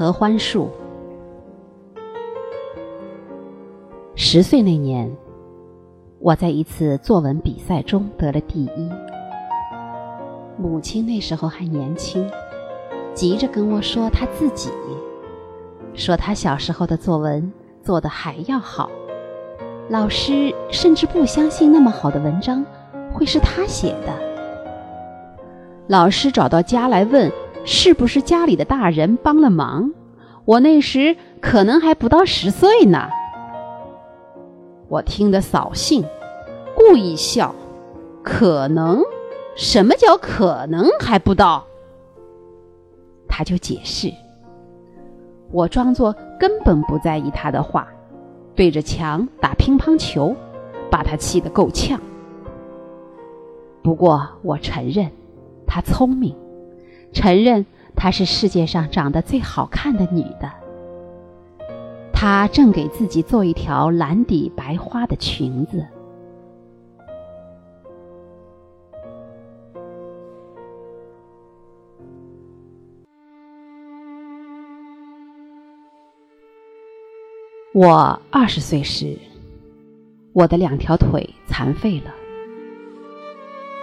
合欢树。十岁那年，我在一次作文比赛中得了第一。母亲那时候还年轻，急着跟我说她自己，说她小时候的作文做得还要好，老师甚至不相信那么好的文章会是她写的。老师找到家来问。是不是家里的大人帮了忙？我那时可能还不到十岁呢。我听得扫兴，故意笑。可能？什么叫可能还不到？他就解释。我装作根本不在意他的话，对着墙打乒乓球，把他气得够呛。不过我承认，他聪明。承认她是世界上长得最好看的女的。她正给自己做一条蓝底白花的裙子。我二十岁时，我的两条腿残废了，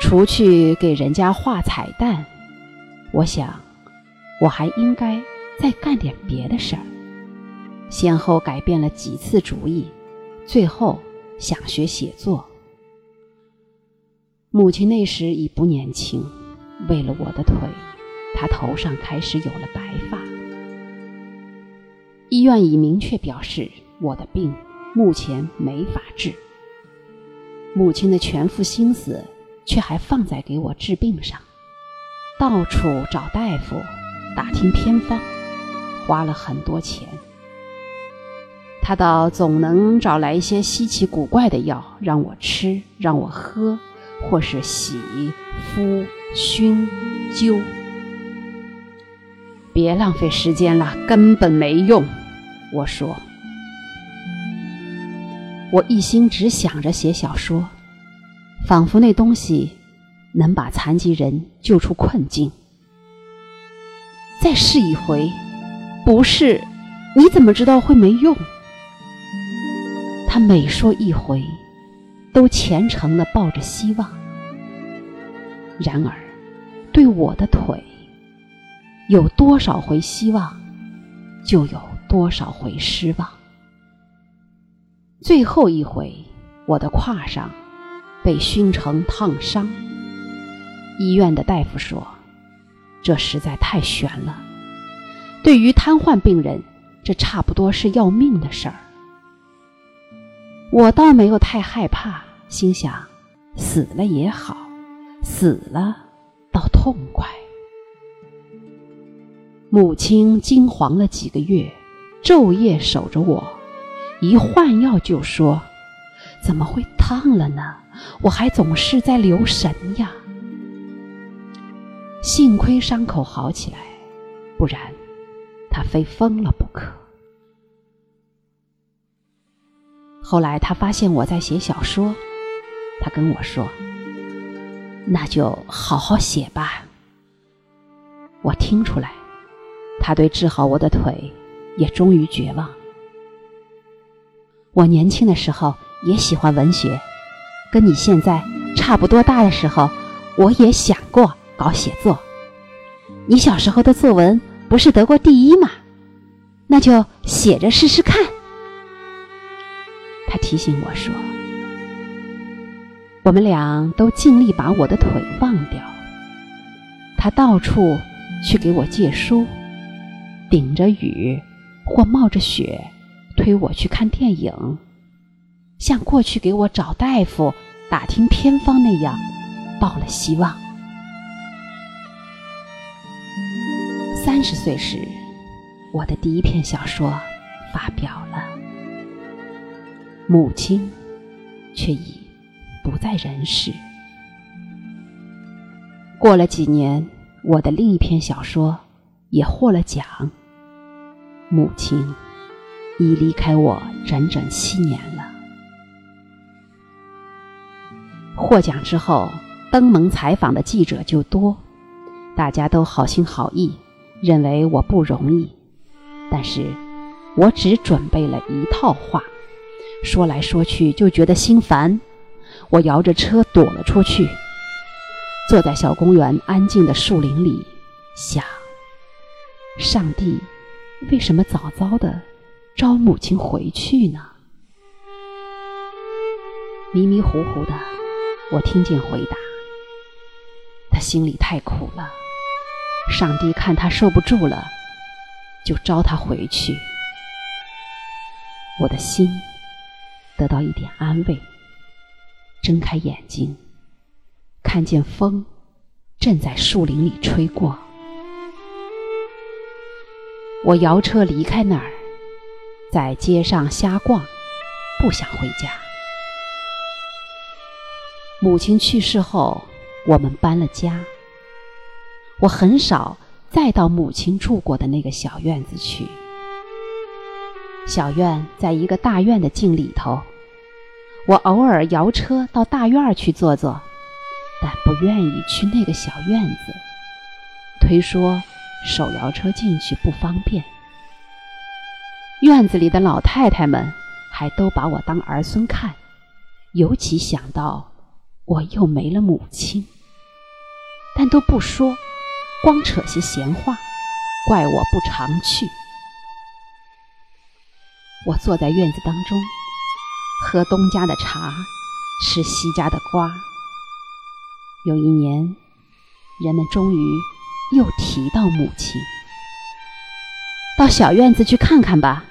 除去给人家画彩蛋。我想，我还应该再干点别的事儿。先后改变了几次主意，最后想学写作。母亲那时已不年轻，为了我的腿，她头上开始有了白发。医院已明确表示，我的病目前没法治。母亲的全副心思却还放在给我治病上。到处找大夫，打听偏方，花了很多钱。他倒总能找来一些稀奇古怪的药让我吃，让我喝，或是洗、敷、熏、灸。别浪费时间了，根本没用。我说，我一心只想着写小说，仿佛那东西。能把残疾人救出困境，再试一回，不是？你怎么知道会没用？他每说一回，都虔诚的抱着希望。然而，对我的腿，有多少回希望，就有多少回失望。最后一回，我的胯上被熏成烫伤。医院的大夫说：“这实在太悬了。对于瘫痪病人，这差不多是要命的事儿。”我倒没有太害怕，心想：死了也好，死了倒痛快。母亲惊惶了几个月，昼夜守着我，一换药就说：“怎么会烫了呢？我还总是在留神呀。”幸亏伤口好起来，不然他非疯了不可。后来他发现我在写小说，他跟我说：“那就好好写吧。”我听出来，他对治好我的腿也终于绝望。我年轻的时候也喜欢文学，跟你现在差不多大的时候，我也想过。搞写作，你小时候的作文不是得过第一吗？那就写着试试看。他提醒我说：“我们俩都尽力把我的腿忘掉。”他到处去给我借书，顶着雨或冒着雪推我去看电影，像过去给我找大夫、打听偏方那样，抱了希望。三十岁时，我的第一篇小说发表了，母亲却已不在人世。过了几年，我的另一篇小说也获了奖，母亲已离开我整整七年了。获奖之后，登门采访的记者就多，大家都好心好意。认为我不容易，但是我只准备了一套话，说来说去就觉得心烦。我摇着车躲了出去，坐在小公园安静的树林里，想：上帝为什么早早的召母亲回去呢？迷迷糊糊的，我听见回答：他心里太苦了，上帝看他受不住了，就召他回去。我的心得到一点安慰。睁开眼睛，看见风正在树林里吹过。我摇车离开那儿，在街上瞎逛，不想回家。母亲去世后，我们搬了家。我很少再到母亲住过的那个小院子去。小院在一个大院的镜里头。我偶尔摇车到大院去坐坐，但不愿意去那个小院子，推说手摇车进去不方便。院子里的老太太们还都把我当儿孙看，尤其想到我又没了母亲，但都不说，光扯些闲话，怪我不常去。我坐在院子当中。喝东家的茶，吃西家的瓜。有一年，人们终于又提到母亲，到小院子去看看吧。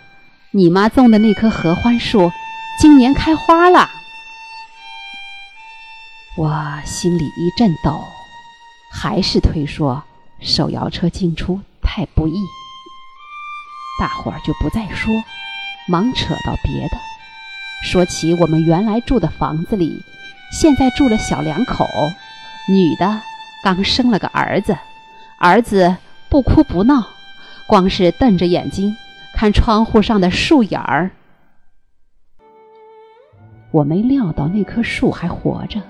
你妈种的那棵合欢树，今年开花了。我心里一阵抖，还是推说手摇车进出太不易。大伙儿就不再说，忙扯到别的。说起我们原来住的房子里，现在住了小两口，女的刚生了个儿子，儿子不哭不闹，光是瞪着眼睛看窗户上的树眼儿。我没料到那棵树还活着。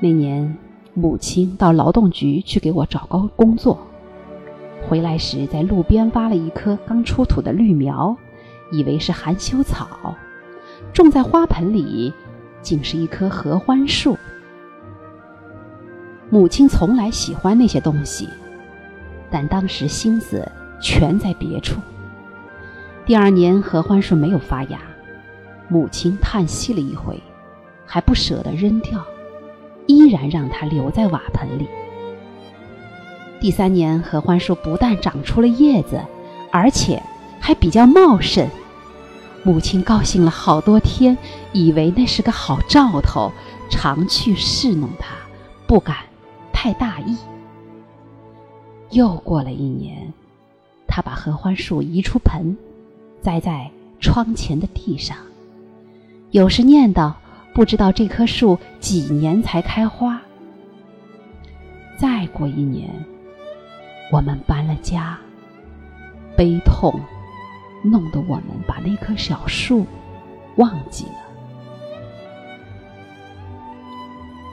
那年母亲到劳动局去给我找个工作，回来时在路边挖了一棵刚出土的绿苗，以为是含羞草。种在花盆里，竟是一棵合欢树。母亲从来喜欢那些东西，但当时心思全在别处。第二年合欢树没有发芽，母亲叹息了一回，还不舍得扔掉，依然让它留在瓦盆里。第三年合欢树不但长出了叶子，而且还比较茂盛。母亲高兴了好多天，以为那是个好兆头，常去侍弄它，不敢太大意。又过了一年，他把合欢树移出盆，栽在窗前的地上。有时念叨，不知道这棵树几年才开花。再过一年，我们搬了家，悲痛。弄得我们把那棵小树忘记了。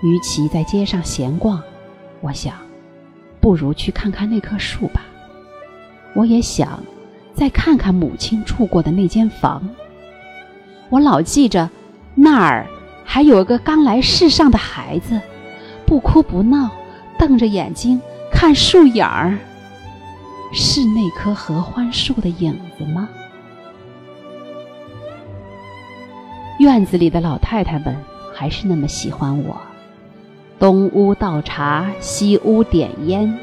与其在街上闲逛，我想，不如去看看那棵树吧。我也想再看看母亲住过的那间房。我老记着，那儿还有个刚来世上的孩子，不哭不闹，瞪着眼睛看树影儿。是那棵合欢树的影子吗？院子里的老太太们还是那么喜欢我，东屋倒茶，西屋点烟，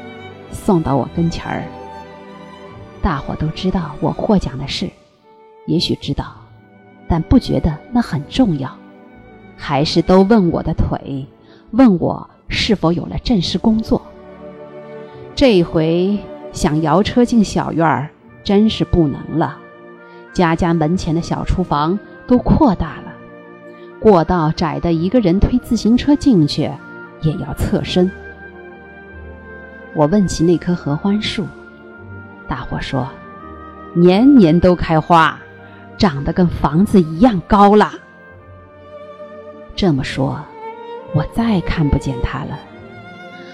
送到我跟前儿。大伙都知道我获奖的事，也许知道，但不觉得那很重要，还是都问我的腿，问我是否有了正式工作。这回想摇车进小院儿，真是不能了。家家门前的小厨房都扩大了。过道窄的，一个人推自行车进去也要侧身。我问起那棵合欢树，大伙说，年年都开花，长得跟房子一样高了。这么说，我再看不见他了。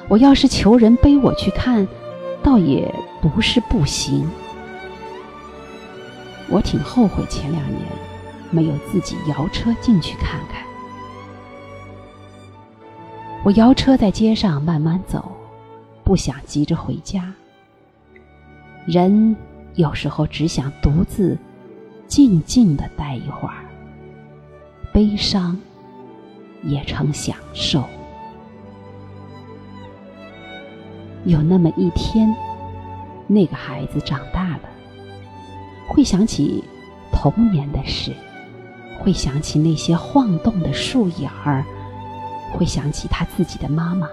我要是求人背我去看，倒也不是不行。我挺后悔前两年没有自己摇车进去看看。我摇车在街上慢慢走，不想急着回家。人有时候只想独自、静静的待一会儿，悲伤也成享受。有那么一天，那个孩子长大了，会想起童年的事，会想起那些晃动的树影儿。会想起他自己的妈妈，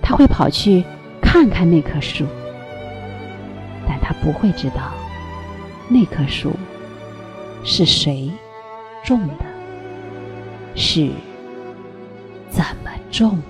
他会跑去看看那棵树，但他不会知道那棵树是谁种的，是怎么种。